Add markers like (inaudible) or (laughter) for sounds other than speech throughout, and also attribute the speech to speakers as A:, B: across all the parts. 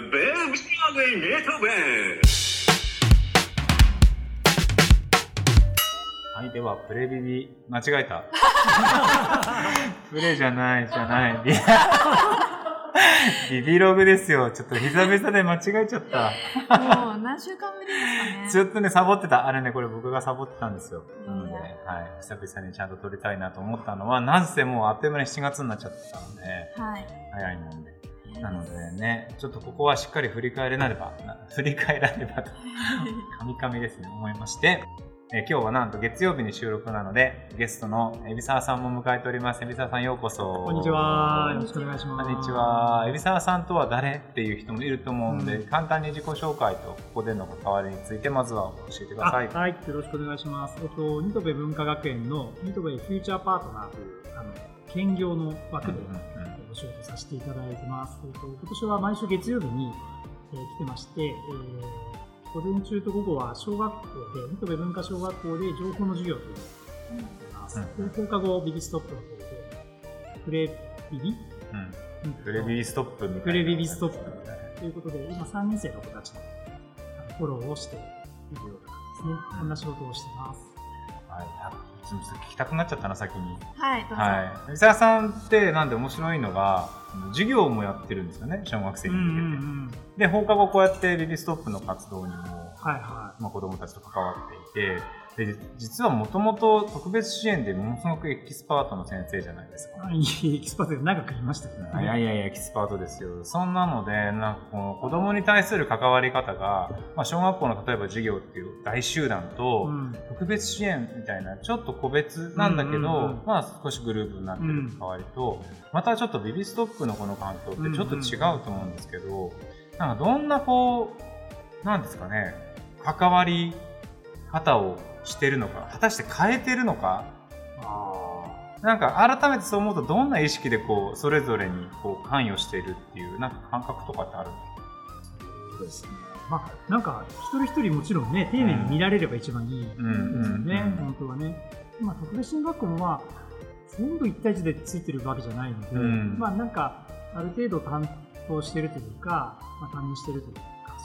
A: Bildschirme Beethoven.
B: はい、では、プレビビ、間違えた。プレじゃない、じゃない。ビ (laughs) ビビログですよ。ちょっと久々で間違えちゃった。
C: もう何週間ぶりですかね。
B: ずっとね、サボってた。あれね、これ僕がサボってたんですよ。ないので、はい。久々にちゃんと撮りたいなと思ったのは、なんせもうあっという間に7月になっちゃったので、
C: はい。
B: 早いもんで。なのでね、ちょっとここはしっかり振り返れなれば、な (laughs) 振り返らねばと、カミカミですね、思いまして、えー今日はなんと月曜日に収録なので、ゲストの海老沢さんも迎えております。海老沢さんようこそ。
D: こんにちは。よろしくお願いします。
B: こんにち。は。海老沢さんとは誰っていう人もいると思うので、
D: うん
B: 簡単に自己紹介とここでの関わりについてまずは教えてください。
D: あはい、よろしくお願いします。えっと、ニトベ文化学園のニトベフューチャーパートナーという、あの、兼業の枠でお仕事させていただいてます。えっと、今年は毎週月曜日に、えー来てまして、えー午前中と午後は小学校で、ニトベ文化小学校で情報の授業というのをやってます。
B: うん
D: で放課後ビビストップの方で、プレビビ
B: うんプレビビストップみたいな。
D: プレビビストップということで、今3年生の子たちのフォローをしているような感じですね。こんな仕事をしてます。
B: はい。あすみません聞きたくなっちゃったな、先に。
C: はい、どうぞ。
B: はい。海老沢さんってなんで面白いのが、授業もやってるんですよね、小学生に向けて。で、放課後こうやってビビストップの活動にも、まあ、子供たちと関わっていて、で実はもともと特別支援でものすごくエキスパートの先生じゃないですか。
D: い。いいエキスパートで長くいましたけどね。
B: いやいやいや、エキスパートですよ。そんなので、なんかこの子供に対する関わり方が、まあ、小学校の例えば授業っていう大集団と、
D: うん
B: 特別支援みたいな、ちょっと個別なんだけど、
D: うんうんうん
B: まあ少しグループになってる関わりと、またちょっとビビストップのこの環境ってちょっと違うと思うんですけど、なんかどんなこう、なんですかね、関わり方をしてるのか、果たして変えてるのか、なんか改めてそう思うとどんな意識でこう、それぞれにこう関与しているっていう、なんか感覚とかってあるん
D: そうですね。まあ、なんか、一人一人もちろんね、丁寧に見られれば一番いい。ですよね、
B: うん。うん。
D: 本当はね。まあ、特別支援学校もまあ、全部一対一でついてるわけじゃないので、
B: うん。
D: まあなんか、ある程度担当してるというか、まあ、担任してるというか、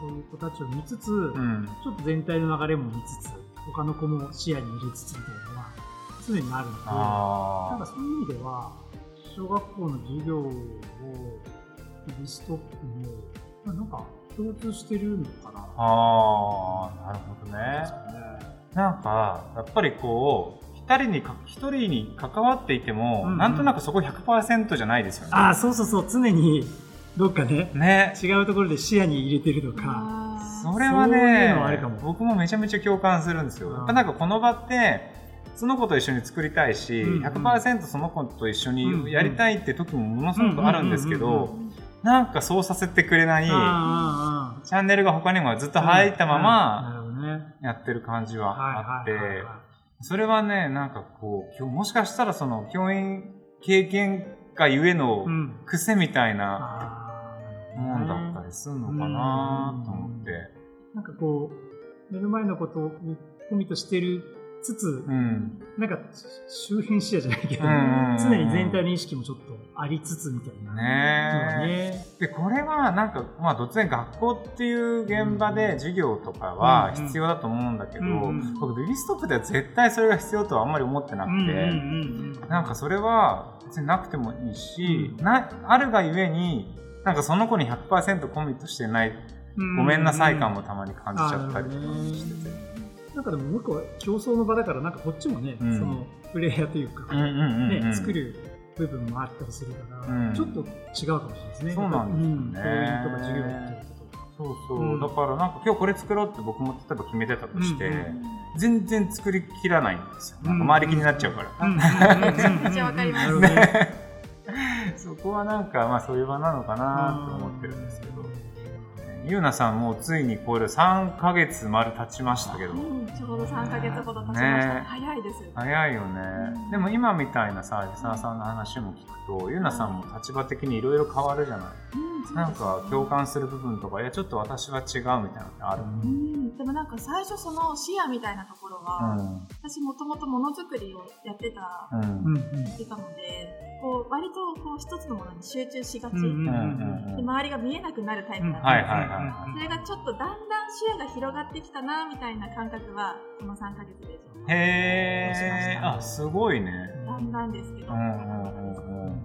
D: そういう子たちを見つつ、
B: うん。
D: ちょっと全体の流れも見つつ、他の子も視野に入れつつみたいなのは常にあるので、
B: あ
D: なんかそういう意味では、小学校の授業をリストップも、まあなんか共通してるのかな。
B: ああ、なるほどね。なんか、やっぱりこう、一人にか、一人に関わっていても、
D: うんうん
B: なんとなくそこ100%じゃないですよね。
D: ああ、そうそうそう、常にどっかね、
B: ね。
D: 違うところで視野に入れてるとか、
B: それは
D: そういう
B: ね僕もめちゃめちゃ共感するんですよ。
D: うん。
B: やっぱなんかこの場って、その子と一緒に作りたいし、
D: うんうん。
B: 100%その子と一緒にやりたいって時もものすごくあるんですけど、なんかそうさせてくれない、チャンネルが他にもずっと入ったま
D: うん。
B: ま。やってる感じはあってそれはね、なんかこう、もしかしたらその教員経験がゆえの
D: うん。
B: 癖みたいな
D: あ
B: もんだった
D: り
B: りするのかなと思って。
D: なんかこう、目の前のことをコミットしてるつつ、
B: うん。
D: なんか周辺視野じゃないけど、常に全体の意識もちょっとありつつみたいな
B: ね。
D: ね。
B: で、これはなんか、まあ、突然学校っていう現場で授業とかは必要だと思うんだけど、僕、ビビストップでは絶対それが必要とはあんまり思ってなくて、なんかそれは別になくてもいいし、な、あるがゆえに、なんかその子に100%コミットしてない、ごめんなさい感もたまに感じちゃったりとかしてて。
D: なんかでももう一個は競争の場だからなんかこっちもね、
B: うん。
D: そのプレイヤーというか、
B: うんうんうんうん。
D: ね、作る部分もあったりするから、
B: うん。
D: ちょっと違うかもしれないですね。
B: そうなんですよね。
D: うん教員とか授業っていうこと。
B: そうそう、
D: うん
B: だからなんか今日これ作ろうって僕も例えば決めてたとして、
D: うん。うん
B: 全然作りきらないんですよ。なんか周り気になっちゃうから。
D: うん。
C: めちちゃわかります
B: そこはなんかまあそういう場なのかなと思ってるんですけど。ゆうなさんもうついにこれ3ヶ月丸経ちましたけど、
C: うんちょうど3ヶ月ほど経ちました、
B: ね。
C: 早いです
B: 早いよね。でも今みたいなさ、吉沢さんの話も聞くと、ゆうなさんも立場的にいろいろ変わるじゃない。
C: うん
B: なんか共感する部分とかいやちょっと私は違うみたいなのってある、
C: うん、でもなんか最初その視野みたいなところは、
B: うん。
C: 私もともとものづくりをやってた、
B: うん
D: うん。うん
C: してたのでこう割とこう一つのものに集中しがち、で周りが見えなくなるタイプだったので、それがちょっとだんだん視野が広がってきたなみたいな感覚はこの3ヶ月で
B: へえあすごいね。
C: だんだんですけど、
B: うんうんうん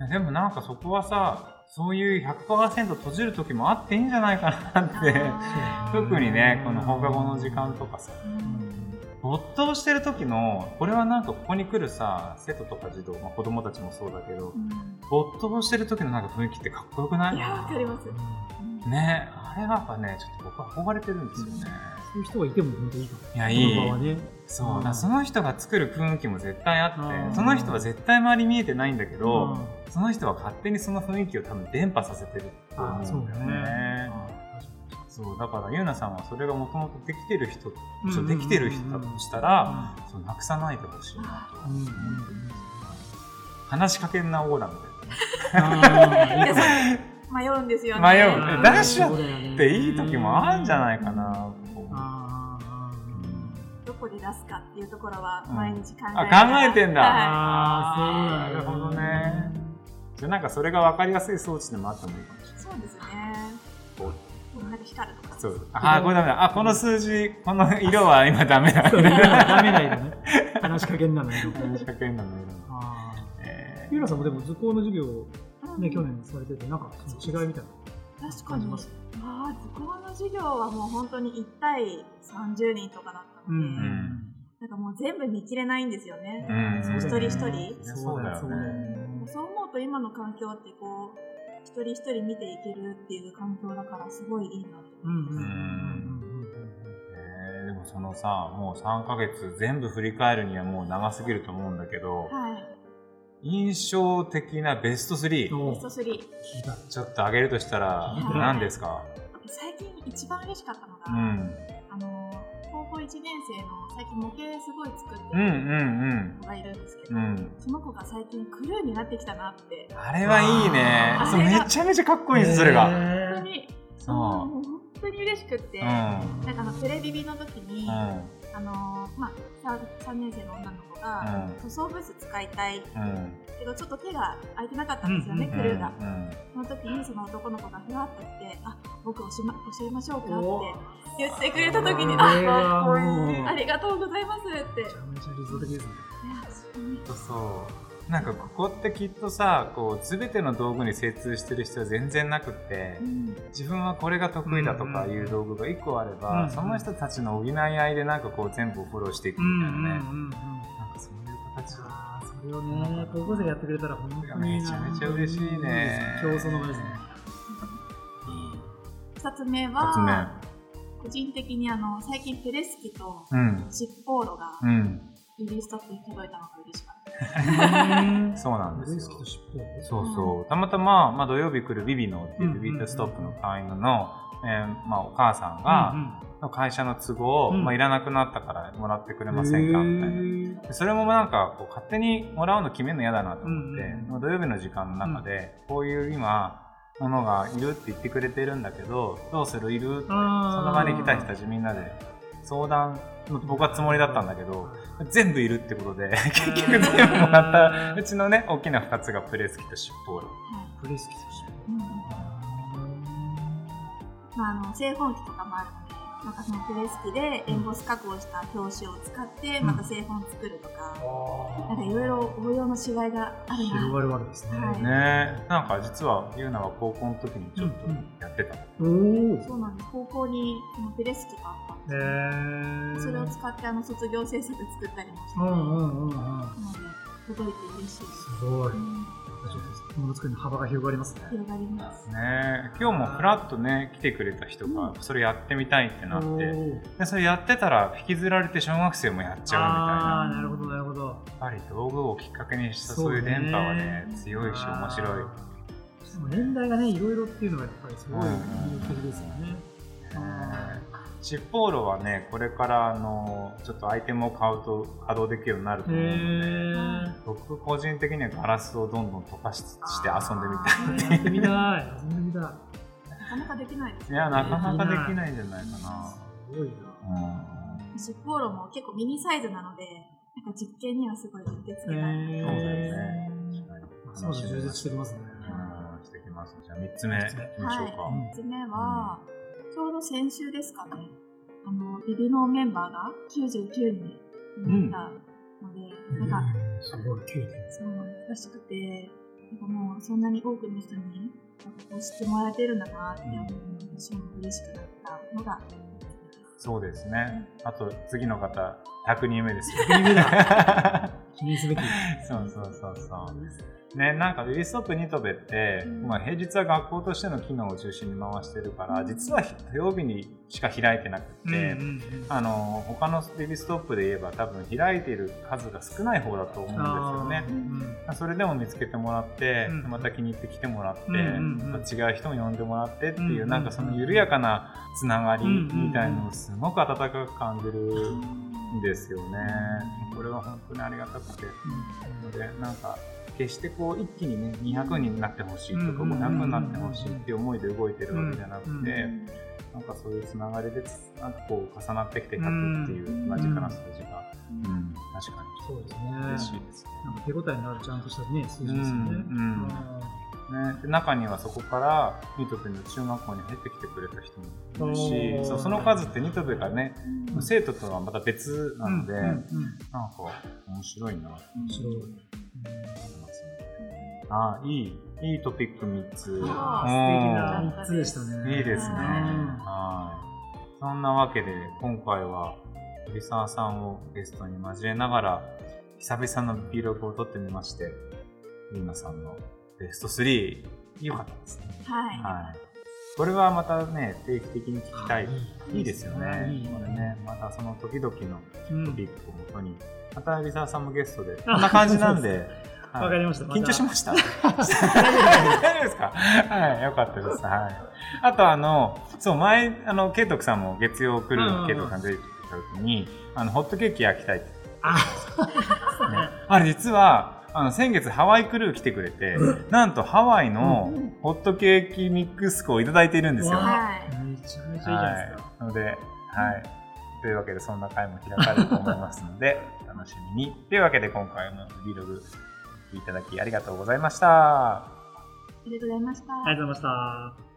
B: うん。でもなんかそこはさそういう100%閉じる時もあっていいんじゃないかなって。(laughs) 特にねこの放課後の時間とかさ。
C: うん
B: 没頭してる時のこれはなんかここに来るさ生徒とか児童、まあ、子供たちもそうだけど
C: うん。
B: 没頭してる時のなんか雰囲気ってかっこよくない？
C: いやわかります、うん。
B: ねあれはやっぱねちょっと僕は憧れてるんですよね、
D: そういう人がいても本当いいかも。
B: いやいい。
D: ね。
B: そうその人が作る雰囲気も絶対あって
D: うん。
B: その人は絶対周り見えてないんだけど、
D: うん。
B: その人は勝手にその雰囲気を多分伝播させてると思
D: あそう
B: んだよね
D: ね。
B: そうだからゆうなさんはそれがもともとできてる人、できてる人だとしたら、そうなくさないでほしい。なと、
D: うんうんうん
B: 話しかけんなオーラみたいな。(laughs)
C: 迷うんですよね。
B: 迷う。
D: あー
B: ダッシュ
D: そうだよね
B: っていい時もあるんじゃないかな、
D: あーあ
C: どこで出すかっていうところは毎日考え
B: あ考えてんだ。
C: は
D: あーそうなんだ。
B: なるほどね。じゃあなんかそれが分かりやすい装置でもあってもいいかもしれない。
C: いそうですね
B: そう。あーこれダメだ。あこの数字この色は今ダメだ。
D: ダメだよね。話しかけんなのよ。
B: 話しかけんのもいるの
D: あー。
B: え
D: ゆうらさんもでも図工の授業を
C: うん。
D: ね、去年されてて、なんか違いみたいな。
C: 確かに。ああ図工の授業はもう本当に1対30人とかだったので、
D: うん。
B: ん
C: なんかもう全部見切れないんですよね、
B: うん。
C: 一人一人。
B: そうだよね。
C: そう思うと今の環境ってこう一人一人見ていけるっていう環境だからすごいいいなと
D: うんうん
C: 思います、
B: えーでもそのさもう3ヶ月全部振り返るにはもう長すぎると思うんだけど
C: はい。
B: 印象的なベスト3
D: お
C: ベスト3
D: 聞いた。
B: ちょっと上げるとしたら
C: はい。
B: 何ですか？
C: 最近一番嬉しかったのが、
B: うん
C: 1年生の最近模型すごい作って
B: うんう
C: る
B: ん。
C: 子がいるんですけど、
B: うん。うん
C: その子が最近クルーになってきたなって。
B: あれはいいね。そうめちゃめちゃかっこいいんですそれが。
C: 本当に
B: そう
C: 本当に嬉しくって、
B: うん。
C: なんかあのテレビビの時に、
B: うん
C: あのまあ、3, 年生の女の子が、塗装ブース使いたい。
B: うん。
C: けどちょっと手が空いてなかったんですよね、
D: うん
C: クルーが。
B: うん
C: その時にその男の子がふわっと来て「あ僕教えま教えましょうか」
D: お
C: って言ってくれた時に「
D: これ
C: あありがとうございます」って。
D: めちゃめちゃ理想的ですね。
B: なんかここってきっとさこう全ての道具に精通してる人は全然なくって
C: うん。
B: 自分はこれが得意だとかいう道具が1個あれば、
D: うん
B: その人たちの補い合いでなんかこう全部をフォローしていくみたいなね、なん
D: ん。
B: かそういう形
D: それをね、高校生がやってくれたら本当にいいな
B: めちゃめちゃ嬉しいね。
D: 競争の場ですね。
B: いい。
C: 2つ目は個人的にあの最近ペレスキと
B: 目うん。
C: シッポーロが
B: うん。
C: リリーストップに届いたのが嬉しかった。
B: そうなんですよ。そうそう。たまたま、まあ、土曜日来るビビノっていう
D: うん
B: ビビットストップの会員の、えーまあ、お母さんが、会社の都合、
D: うん。
B: まあ、いらなくなったからもらってくれませんかみたいな。でそれもなんかこう勝手にもらうの決めるの嫌だなと思って、
D: うん
B: まあ土曜日の時間の中で、こういう今ものがいるって言ってくれてるんだけどどうする？いる？ってその場に来た人たちみんなで相談僕はつもりだったんだけど全部いるってことで結局全部もらったうちのね大きな2つがプレスキとシッポール
D: プレスキと尻
C: うん。まあ、あの製本機とかもあるのでなんかそのプレス機でエンボス加工した表紙を使ってまた製本作るとか、なんかいろいろ応用のしがいがあるな。
D: 広がるわけですね。
C: はい。
B: ねなんか実はユーナは高校の時にちょっとやってた、
D: おお。
C: そうなんです。高校にこのプレス機があったんです。それを使ってあの卒業制作作ったりもしてて、
D: うんうんうんうん。
C: なので届いて嬉しいです、
D: すごい。
C: うん
D: ものづくりの幅が広がりますね。
C: 広がります。
B: ね今日もフラッとね来てくれた人がそれやってみたいってなって、
D: おー。
B: でそれやってたら引きずられて小学生もやっちゃうみたい
D: ああ、
B: な
D: なるほどなるほど。
B: やっぱり道具をきっかけにしたそういう電波はね強いし面白い、
D: でも年代がね、いろいろっていうのがやっぱりすごい魅力的ですよね。
B: シッポーロはね、これからあのちょっとアイテムを買うと稼働できるようになると思うので、僕個人的にはガラスをどんどん溶かしして遊んでみ
D: たい。やってみたい。遊んでみたい。な
C: かなかできないです
B: ね。いや、なかなかできないんじゃないかな。す
D: ごいな。
C: うん。シッポーロも結構ミニサイズなので、なんか実験にはすごいうってつけたい。そうだよ
B: ね。
D: そう充実してきますね。
B: うん、してきます。じゃあ3つ目いきましょうか。
C: はい、3つ目は、ちょうど先週ですかね、あの、ビビのメンバーが99人になったので、
D: うん、なんか、すごい、9人。
C: そう、難しくて、なんかもうそんなに多くの人に、なんかこう知ってもらえてるんだなって思うの私も嬉しくなったのが、
B: そうですね。あと、次の方、100人目です。
D: 100人目だ。(laughs) 記念すべき。
B: そうそうそうそう。ね、なんかベビーストップニトベって、うん、まあ、平日は学校としての機能を中心に回してるから実は土曜日にしか開いてなくて、うんうんうん、あの他のベビーストップで言えば多分開いている数が少ない方だと思うんですよね。うん、それでも見つけてもらって、うん、また気に入ってきてもらって、うんうんうん、違う人も呼んでもらってっていう、うんうん、なんかその緩やかなつながりみたいのをすごく温かく感じるんですよね。これは本当にありがたくて。のでなんか決してこう一気にね200人になってほしいとか500になってほしいっていう思いで動いてるわけじゃなくて、なんかそういうつながりでなんかこう重なってきて100っていう間近な数字が、うん、確かに。
D: そうですね。
B: 嬉しいですね。
D: なんか手応えのあるちゃんとしたね数字ですよね。うん
B: ね、で中にはそこからニトベの中学校に入ってきてくれた人もいるしそうその数ってニトベがね、うん、生徒とはまた別なので、うんうんうん、なんか面白いな面白い、あいい、いいトピック3つ。素敵
D: な。3つでしたね。
B: いいですね。はい。そんなわけで、今回は、鳥沢さんをゲストに交えながら、久々の Vlog を撮ってみまして、リーナさんのベスト3、良かったですね。
C: はい。はい。
B: これはまたね、定期的に聞きたい。いいですよね。これね、またその時々のトピックをもとに、また海老沢さんもゲストで、こんな感じなんで、
D: わ、かりました。
B: 緊張しました (laughs) 大丈夫ですか？はい、よかったです。はい。あと、あの、そう、前、あの、ケイトクさんも月曜来るケイトクさん出てきた時に、あの、ホットケーキ焼きたいって。あ、ね、あれ実は、あの、先月ハワイクルー来てくれて、なんとハワイのホットケーキミックス粉をいただいているんですよ。
D: はい。めちゃめちゃいいじゃないですか。
B: なので、はい。というわけで、そんな回も開かれると思いますので、(laughs) 楽しみに。というわけで、今回の Vlog いただきありがとうございました。
C: ありがとうございました。あ
D: りがとうございました。